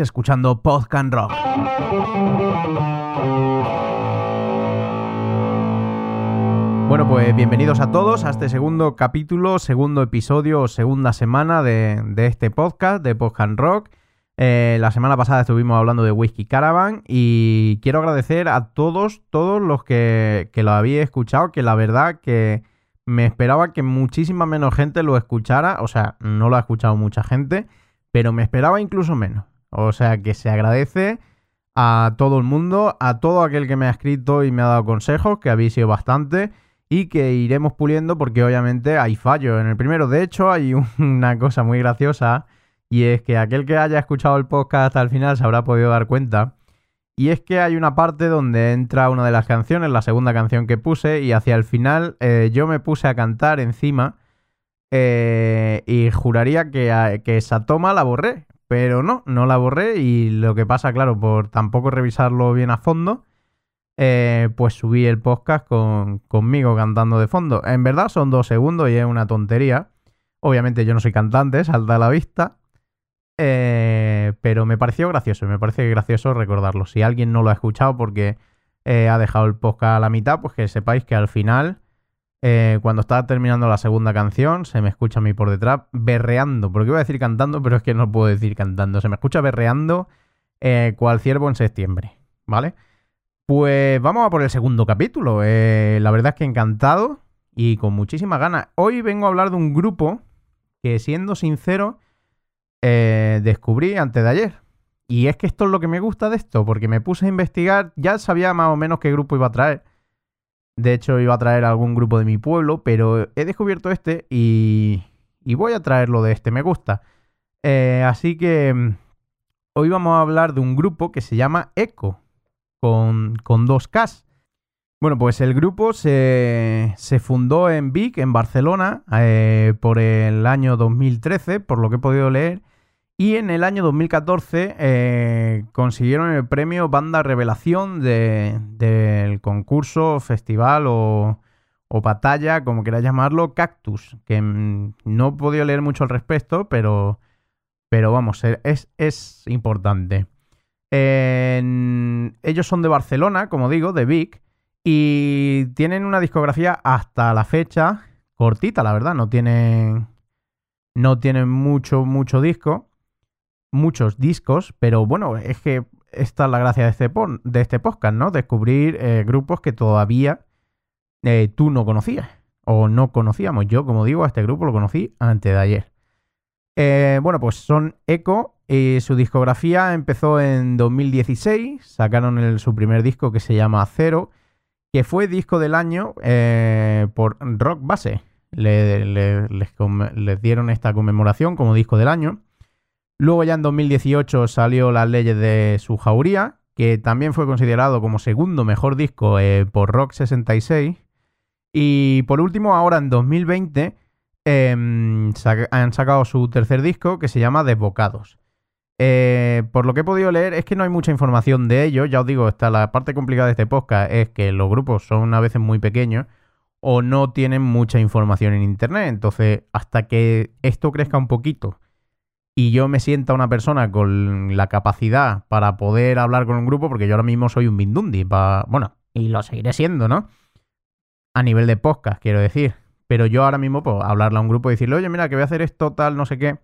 escuchando Podcast Rock. Bueno, pues bienvenidos a todos a este segundo capítulo, segundo episodio, segunda semana de, de este podcast de Podcast Rock. Eh, la semana pasada estuvimos hablando de Whiskey Caravan y quiero agradecer a todos, todos los que, que lo habéis escuchado, que la verdad que me esperaba que muchísima menos gente lo escuchara, o sea, no lo ha escuchado mucha gente, pero me esperaba incluso menos. O sea que se agradece a todo el mundo, a todo aquel que me ha escrito y me ha dado consejos, que habéis sido bastante y que iremos puliendo porque obviamente hay fallos. En el primero, de hecho, hay una cosa muy graciosa y es que aquel que haya escuchado el podcast hasta el final se habrá podido dar cuenta. Y es que hay una parte donde entra una de las canciones, la segunda canción que puse, y hacia el final eh, yo me puse a cantar encima eh, y juraría que, que esa toma la borré. Pero no, no la borré y lo que pasa, claro, por tampoco revisarlo bien a fondo, eh, pues subí el podcast con, conmigo cantando de fondo. En verdad son dos segundos y es una tontería. Obviamente yo no soy cantante, salta a la vista. Eh, pero me pareció gracioso, me parece gracioso recordarlo. Si alguien no lo ha escuchado porque eh, ha dejado el podcast a la mitad, pues que sepáis que al final eh, cuando estaba terminando la segunda canción, se me escucha a mí por detrás berreando, porque iba a decir cantando, pero es que no puedo decir cantando. Se me escucha berreando eh, cual ciervo en septiembre, ¿vale? Pues vamos a por el segundo capítulo. Eh, la verdad es que encantado y con muchísimas ganas. Hoy vengo a hablar de un grupo que, siendo sincero, descubrí antes de ayer. Y es que esto es lo que me gusta de esto, porque me puse a investigar, ya sabía más o menos qué grupo iba a traer de hecho, iba a traer algún grupo de mi pueblo, pero he descubierto este y, y voy a traerlo de este, me gusta. Eh, así que mm, hoy vamos a hablar de un grupo que se llama Eco, con, con dos Ks. Bueno, pues el grupo se, se fundó en Vic, en Barcelona, eh, por el año 2013, por lo que he podido leer. Y en el año 2014 eh, consiguieron el premio Banda Revelación del concurso, festival o, batalla, como queráis llamarlo, Cactus, que mm, no he podido leer mucho al respecto, pero, pero vamos, es, es importante. ellos son de Barcelona, como digo, de Vic, y tienen una discografía hasta la fecha cortita, la verdad, no tienen, no tienen mucho, mucho disco muchos discos, pero bueno, es que esta es la gracia de este, de este podcast, ¿no? Descubrir eh, grupos que todavía eh, tú no conocías o no conocíamos. Yo, como digo, a este grupo lo conocí antes de ayer. Eh, bueno, pues son Echo y su discografía empezó en 2016, sacaron su primer disco que se llama Cero, que fue disco del año por Rock Base. les, les dieron esta conmemoración como disco del año. Luego ya en 2018 salió Las leyes de su jauría, que también fue considerado como segundo mejor disco eh, por Rock 66. Y por último, ahora en 2020 em, han sacado su tercer disco que se llama Desbocados. Eh, por lo que he podido leer es que no hay mucha información de ellos. Ya os digo, está la parte complicada de este podcast es que los grupos son a veces muy pequeños o no tienen mucha información en internet. Entonces, hasta que esto crezca un poquito y yo me sienta una persona con la capacidad para poder hablar con un grupo, porque yo ahora mismo soy un Bindundi, bueno, y lo seguiré siendo, ¿no? A nivel de podcast, quiero decir. Pero yo ahora mismo, pues, hablarle a un grupo y decirle, oye, mira, que voy a hacer esto, tal, no sé qué,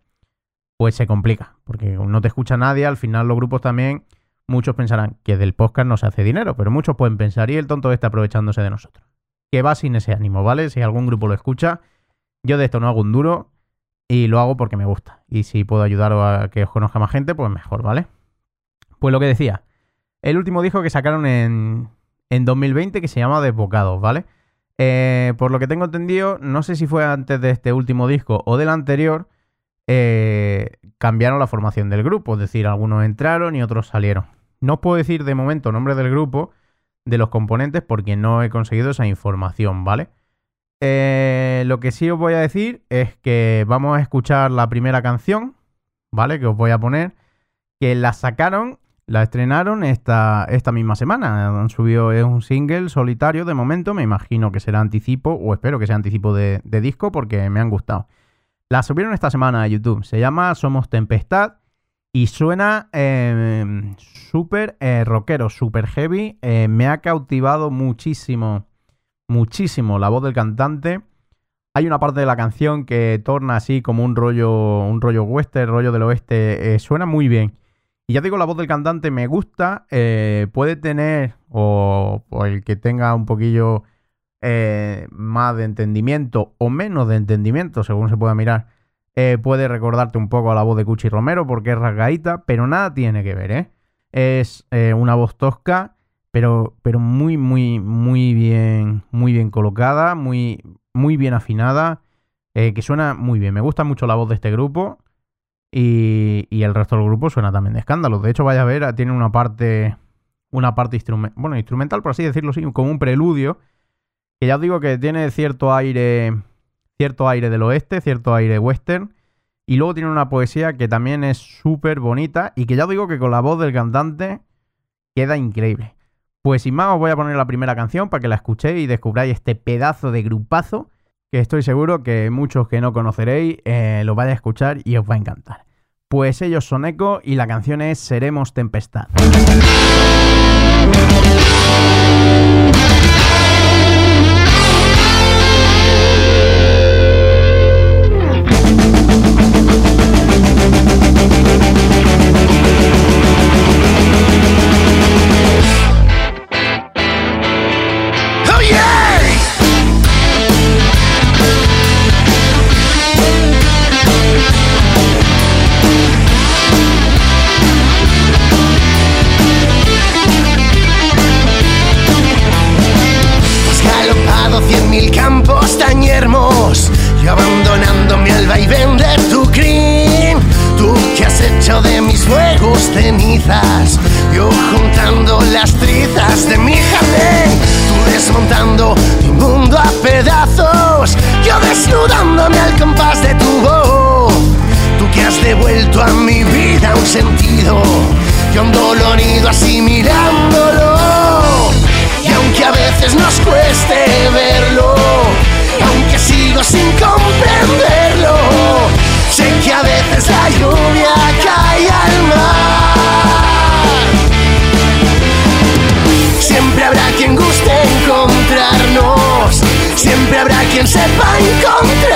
pues se complica, porque no te escucha nadie, al final los grupos también, muchos pensarán que del podcast no se hace dinero, pero muchos pueden pensar, y el tonto está aprovechándose de nosotros. Que va sin ese ánimo, ¿vale? Si algún grupo lo escucha, yo de esto no hago un duro, y lo hago porque me gusta. Y si puedo ayudar a que os conozca más gente, pues mejor, ¿vale? Pues lo que decía, el último disco que sacaron en, en 2020 que se llama Desbocados, ¿vale? Eh, por lo que tengo entendido, no sé si fue antes de este último disco o del anterior, eh, cambiaron la formación del grupo, es decir, algunos entraron y otros salieron. No os puedo decir de momento nombre del grupo, de los componentes, porque no he conseguido esa información, ¿vale? Eh, lo que sí os voy a decir es que vamos a escuchar la primera canción, ¿vale? Que os voy a poner, que la sacaron, la estrenaron esta, esta misma semana. Han subido, es un single solitario de momento, me imagino que será anticipo, o espero que sea anticipo de, disco porque me han gustado. La subieron esta semana a YouTube, se llama Somos Tempestad y suena eh, súper eh, rockero, súper heavy. Eh, me ha cautivado muchísimo, muchísimo la voz del cantante. Hay una parte de la canción que torna así como un rollo, un rollo western, rollo del oeste. eh, suena muy bien. Y ya digo, la voz del cantante me gusta. eh, puede tener, o, el que tenga un poquillo eh, más de entendimiento o menos de entendimiento, según se pueda mirar, puede recordarte un poco a la voz de Cuchi Romero porque es rasgadita, pero nada tiene que ver, ¿eh? Es una voz tosca, pero, pero muy, muy, muy bien, muy bien colocada, muy, muy bien afinada, eh, que suena muy bien. Me gusta mucho la voz de este grupo y, y el resto del grupo suena también de escándalo. De hecho, vaya a ver, tiene una parte, una parte instrumental, bueno, instrumental, por así decirlo, sí, como un preludio, que ya os digo que tiene cierto aire, cierto aire del oeste, cierto aire western. Y luego tiene una poesía que también es súper bonita y que ya os digo que con la voz del cantante queda increíble. Pues sin más os voy a poner la primera canción para que la escuchéis y descubráis este pedazo de grupazo que estoy seguro que muchos que no conoceréis eh, lo vais a escuchar y os va a encantar. Pues ellos son Eco y la canción es Seremos Tempestad. Siempre habrá quien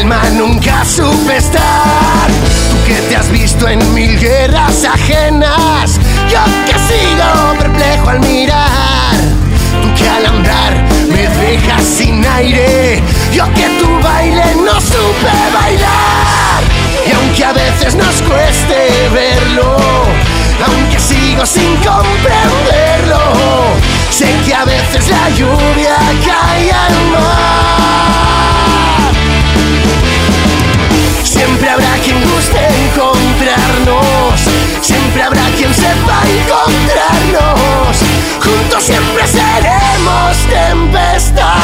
calma nunca supe estar. Tú que te has visto en mil guerras ajenas. Yo que sigo perplejo al mirar. Tú que al andar me dejas sin aire. Yo que tu baile no supe bailar. Y aunque a veces nos cueste verlo, aunque sigo sin comprenderlo, sé que a veces la lluvia cae al mar. Siempre habrá quien guste encontrarnos, siempre habrá quien sepa encontrarnos, juntos siempre seremos tempestad.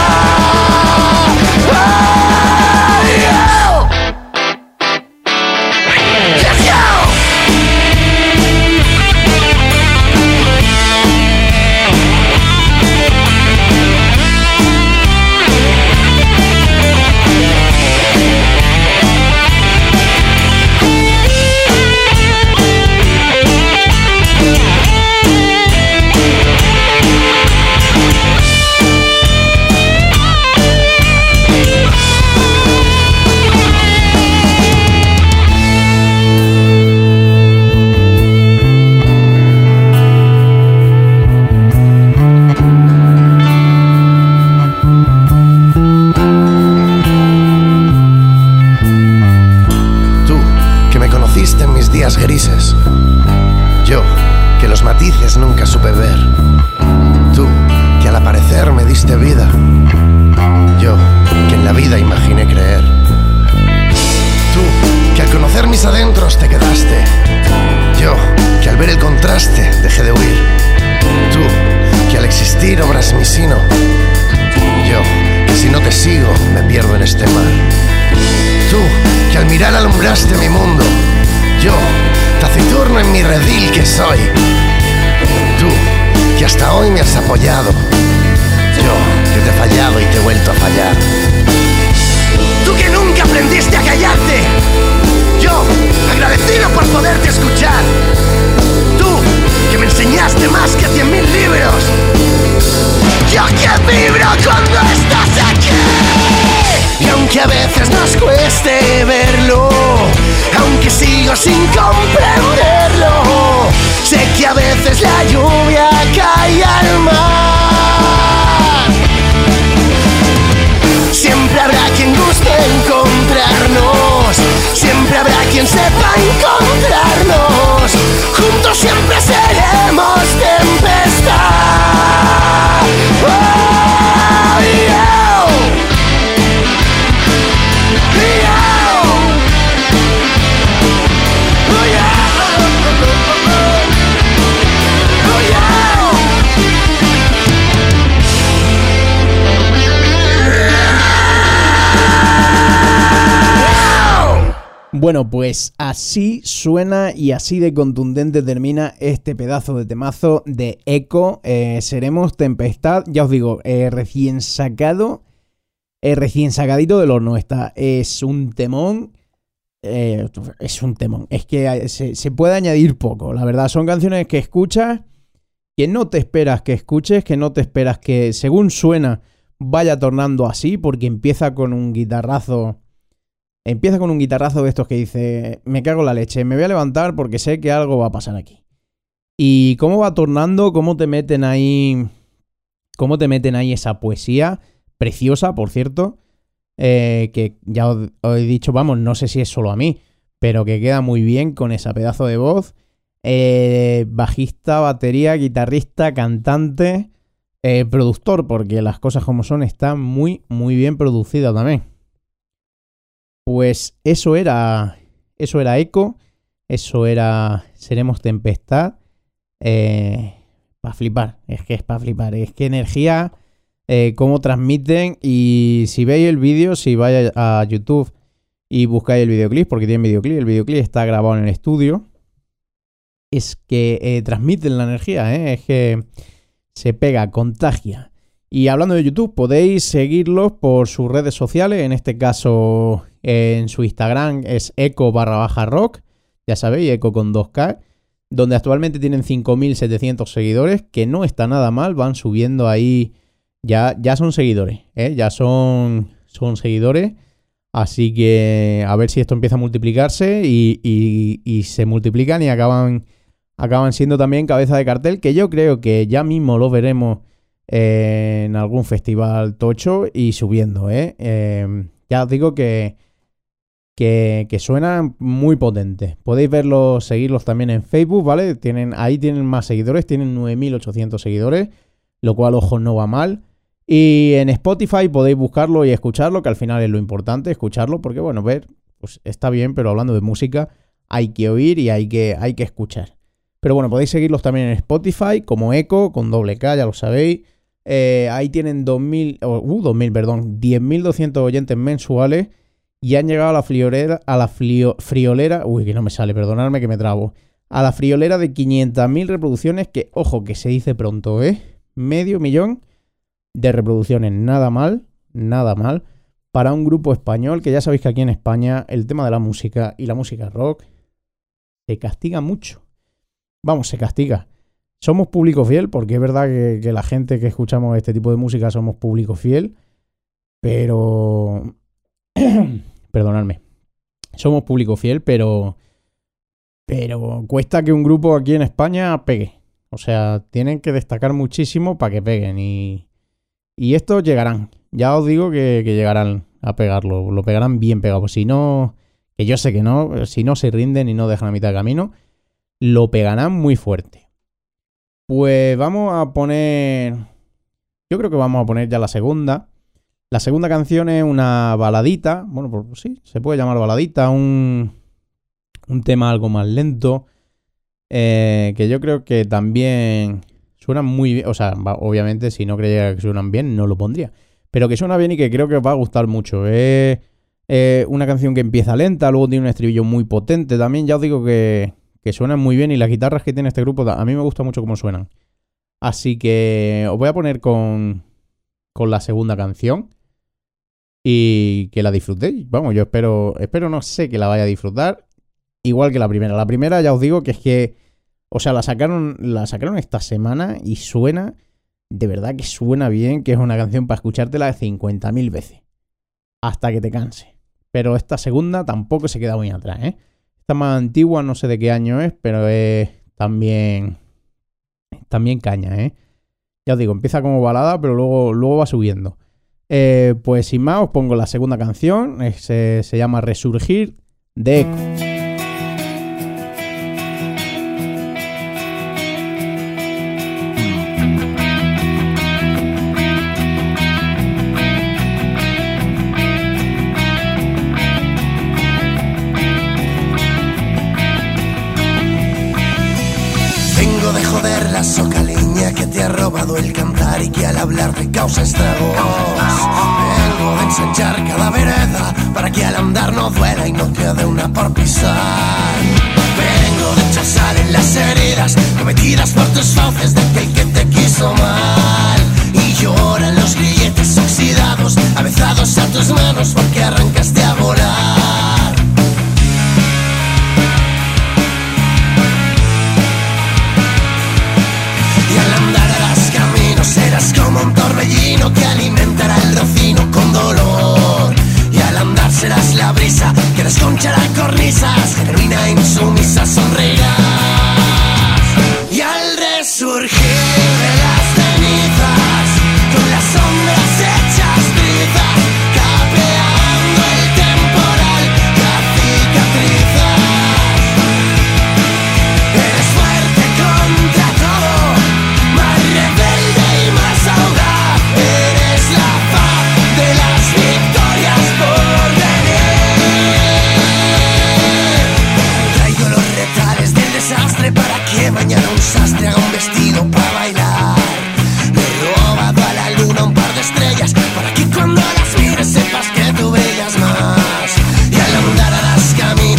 Soy. Tú, que hasta hoy me has apoyado. Yo, que te he fallado y te he vuelto a fallar. Tú que nunca aprendiste a callarte. Yo, agradecido por poderte escuchar. Tú, que me enseñaste más que cien mil libros. Yo que vibro cuando estás aquí. Y aunque a veces nos cueste verlo, aunque sigo sin comprenderlo, sé que a veces la lluvia cae al mar. Siempre habrá quien guste encontrarnos, siempre habrá quien sepa encontrarnos. Juntos siempre seremos tempestad. Bueno, pues así suena y así de contundente termina este pedazo de temazo de Echo. Eh, seremos Tempestad, ya os digo, eh, recién sacado, eh, recién sacadito del horno está. Es un temón. es un temón. Es que se, se puede añadir poco, la verdad. Son canciones que escuchas, que no te esperas que escuches, que no te esperas que, según suena, vaya tornando así, porque empieza con un guitarrazo. Empieza con un guitarrazo de estos que dice, me cago en la leche, me voy a levantar porque sé que algo va a pasar aquí. Y cómo va tornando, cómo te meten ahí, cómo te meten ahí esa poesía, preciosa, por cierto, eh, que ya os, he dicho, vamos, no sé si es solo a mí, pero que queda muy bien con esa pedazo de voz. Eh, bajista, batería, guitarrista, cantante, eh, productor, porque las cosas como son, está muy, muy bien producida también. Pues eso era. Eso era Echo. Eso era. Seremos Tempestad. Eh, para flipar. Es que es para flipar. Es que energía. eh, cómo transmiten. Y si veis el vídeo, si vais a YouTube y buscáis el videoclip, porque tiene videoclip, el videoclip está grabado en el estudio. Es que eh, transmiten la energía. Es que se pega, contagia. Y hablando de YouTube, podéis seguirlos por sus redes sociales. En este caso, en su Instagram es eco barra baja rock. Ya sabéis, eco con 2K. Donde actualmente tienen 5.700 seguidores, que no está nada mal. Van subiendo ahí. Ya, ya son seguidores, ¿eh? Ya son, son seguidores. Así que a ver si esto empieza a multiplicarse y, y- se multiplican y acaban, acaban siendo también cabeza de cartel. Que yo creo que ya mismo lo veremos eh, en algún festival tocho y subiendo, ¿eh? Eh, ya os digo que, que, que suena muy potente. Podéis verlos, seguirlos también en Facebook, ¿vale? Tienen, ahí tienen más seguidores, tienen 9.800 seguidores, lo cual, ojo, no va mal. Y en Spotify podéis buscarlo y escucharlo, que al final es lo importante, escucharlo, porque bueno, ver, pues está bien, pero hablando de música, hay que oír y hay que, hay que escuchar. Pero bueno, podéis seguirlos también en Spotify, como Echo, con doble K, ya lo sabéis. Eh, ahí tienen 2.000, oh, uh, 2.000, perdón, 10.200 oyentes mensuales y han llegado a la friolera, a la friolera, uy, que no me sale, perdonadme que me trabo, a la friolera de 500.000 reproducciones, que ojo, que se dice pronto, ¿eh? Medio millón de reproducciones, nada mal, nada mal, para un grupo español, que ya sabéis que aquí en España el tema de la música y la música rock se castiga mucho. Vamos, se castiga. Somos público fiel, porque es verdad que, que la gente que escuchamos este tipo de música somos público fiel, pero... Perdonadme. Somos público fiel, pero... Pero cuesta que un grupo aquí en España pegue. O sea, tienen que destacar muchísimo para que peguen. Y, y estos llegarán. Ya os digo que, que llegarán a pegarlo. Lo pegarán bien pegado. Si no, que yo sé que no, si no se rinden y no dejan a mitad de camino, lo pegarán muy fuerte. Pues vamos a poner. Yo creo que vamos a poner ya la segunda. La segunda canción es una baladita. Bueno, pues sí, se puede llamar baladita. Un. un tema algo más lento, eh, que yo creo que también suenan muy bien, o sea, obviamente si no creyera que suenan bien, no lo pondría, pero que suena bien y que creo que os va a gustar mucho. Es una canción que empieza lenta, luego tiene un estribillo muy potente también, ya os digo que, que suenan muy bien y las guitarras que tiene este grupo, a mí me gusta mucho cómo suenan. Así que os voy a poner con, con la segunda canción y que la disfrutéis. Vamos, yo espero, espero no sé que la vaya a disfrutar igual que la primera. La primera ya os digo que es que, o sea, la sacaron, la sacaron esta semana y suena, de verdad que suena bien, que es una canción para escuchártela de 50.000 veces, hasta que te canse. Pero esta segunda tampoco se queda muy atrás, ¿eh? Esta más antigua, no sé de qué año es, pero es también, también caña, ¿eh? Ya os digo, empieza como balada, pero luego, luego va subiendo. Eh, pues sin más, os pongo la segunda canción. se llama Resurgir de Echo. el cantar y que al hablar te causa estragos. Vengo de ensanchar cada vereda para que al andar no duela y no quede una por. Vengo de echar sal en las heridas cometidas por tus fauces de aquel que te quiso mal. Y lloran los grilletes oxidados, avezados a tus manos porque arrancaste a volar. Como un torbellino que alimentará el rocino con dolor. Y al andar serás la brisa que desconchará cornisas, genuina insumisa sonreirás.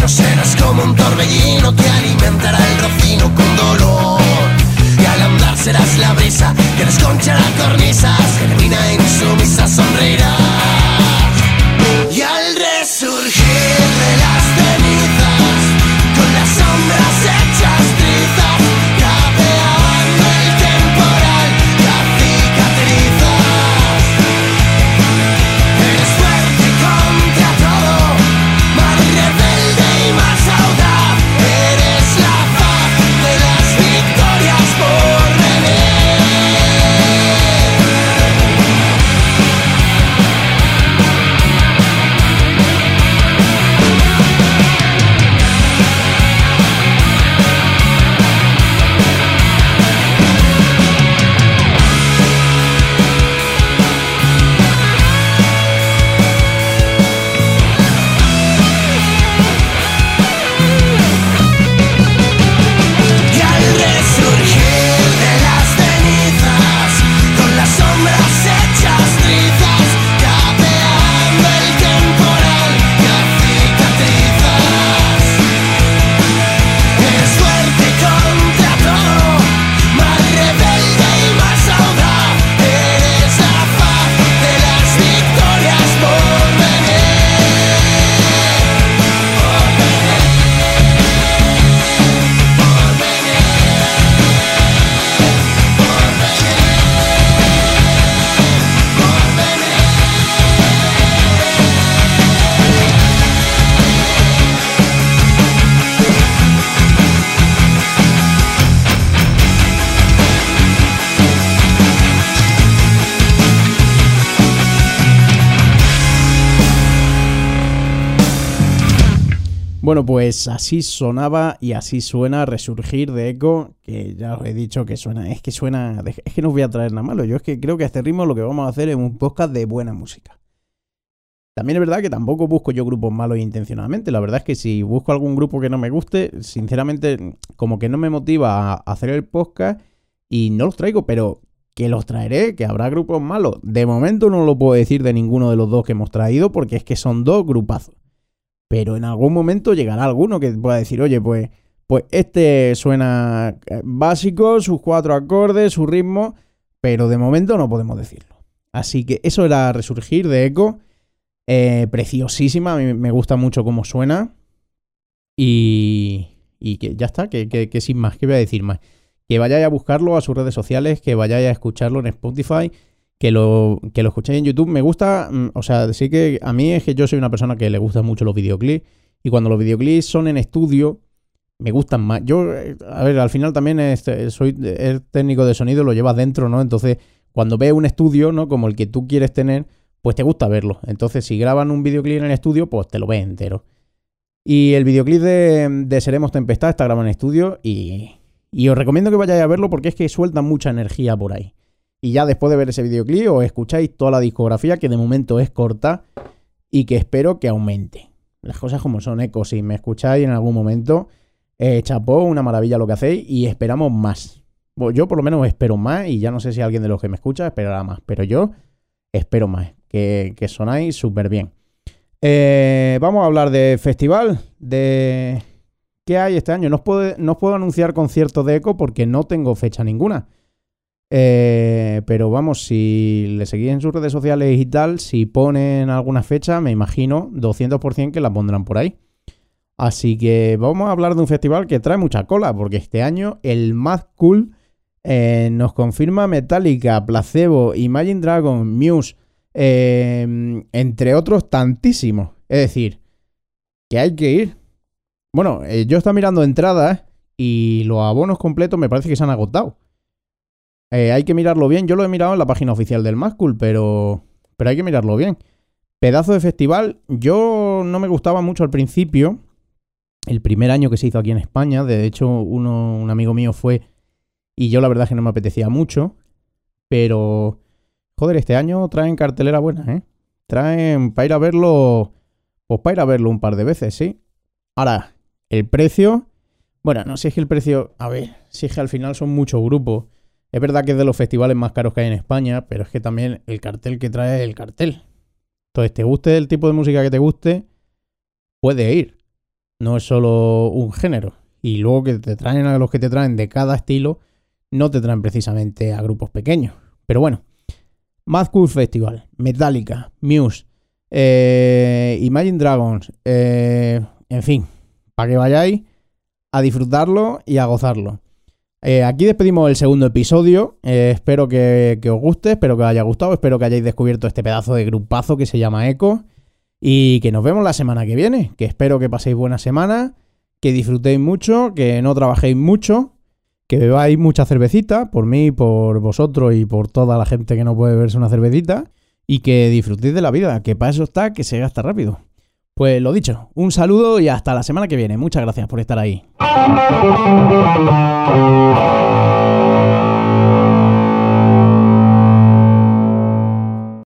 Serás como un torbellino que alimentará el rocino con dolor. Y al andar serás la brisa Bueno, pues así sonaba y así suena Resurgir de Echo, que ya os he dicho que suena, es que suena, es que no os voy a traer nada malo, yo es que creo que a este ritmo lo que vamos a hacer es un podcast de buena música. También es verdad que tampoco busco yo grupos malos intencionadamente. La verdad es que si busco algún grupo que no me guste, sinceramente, como que no me motiva a hacer el podcast y no los traigo, pero que los traeré, que habrá grupos malos. De momento no lo puedo decir de ninguno de los dos que hemos traído, porque es que son dos grupazos. Pero en algún momento llegará alguno que pueda decir, oye, pues, pues este suena eh, básico, sus cuatro acordes, su ritmo, pero de momento no podemos decirlo. Así que eso era Resurgir de Echo. Eh, preciosísima, a mí me gusta mucho cómo suena. Y, y que ya está, que, que, sin más, ¿qué voy a decir más? Que vayáis a buscarlo a sus redes sociales, que vayáis a escucharlo en Spotify, que lo, que lo escuchéis en YouTube. Me gusta, mm, o sea, sí que a mí es que yo soy una persona que le gusta mucho los videoclips. Y cuando los videoclips son en estudio, me gustan más. Yo, eh, a ver, al final también soy el técnico de sonido, lo llevas dentro, ¿no? Entonces, cuando ves un estudio, ¿no? Como el que tú quieres tener, pues te gusta verlo. Entonces, si graban un videoclip en el estudio, pues te lo ves entero. Y el videoclip de, Seremos Tempestad está grabado en estudio y, y, os recomiendo que vayáis a verlo porque es que suelta mucha energía por ahí. Y ya después de ver ese videoclip os escucháis toda la discografía que de momento es corta y que espero que aumente. Las cosas como son, eco. Si me escucháis en algún momento, eh, chapó, una maravilla lo que hacéis y esperamos más. yo por lo menos espero más y ya no sé si alguien de los que me escucha esperará más, pero yo espero más que, sonáis súper bien. Eh, vamos a hablar de festival, de qué hay este año. No os puedo, puedo anunciar conciertos de eco porque no tengo fecha ninguna. Eh, pero vamos, si le seguís en sus redes sociales y tal, si ponen alguna fecha, me imagino 200% que la pondrán por ahí. Así que vamos a hablar de un festival que trae mucha cola, porque este año el más cool eh, nos confirma Metallica, Placebo, Imagine Dragon, Muse, Em, entre otros tantísimos. Es decir, que hay que ir. Bueno, eh, yo estaba mirando entradas y los abonos completos me parece que se han agotado. Eh, hay que mirarlo bien. Yo lo he mirado en la página oficial del Mascool, pero, pero hay que mirarlo bien. Pedazo de festival. Yo no me gustaba mucho al principio. El primer año que se hizo aquí en España. De hecho, uno, un amigo mío fue. Y yo la verdad es que no me apetecía mucho. Pero Joder, este año traen cartelera buena, ¿eh? Traen para ir a verlo. Pues para ir a verlo un par de veces, sí. Ahora, el precio. Bueno, no sé si es que el precio. A ver, si es que al final son muchos grupos. Es verdad que es de los festivales más caros que hay en España, pero es que también el cartel que trae es el cartel. Entonces, te guste el tipo de música que te guste, puede ir. No es solo un género. Y luego que te traen a los que te traen de cada estilo, no te traen precisamente a grupos pequeños. Pero bueno, Mad Cool Festival, Metallica, Muse, eh, Imagine Dragons, eh, en fin, para que vayáis a disfrutarlo y a gozarlo. Eh, aquí despedimos el segundo episodio. espero que, que, os guste, espero que os haya gustado, espero que hayáis descubierto este pedazo de grupazo que se llama Echo. Y que nos vemos la semana que viene. Que espero que paséis buena semana, que disfrutéis mucho, que no trabajéis mucho que bebáis mucha cervecita, por mí, por vosotros y por toda la gente que no puede beberse una cervecita, y que disfrutéis de la vida, que para eso está, que se gasta rápido. Pues lo dicho, un saludo y hasta la semana que viene. Muchas gracias por estar ahí.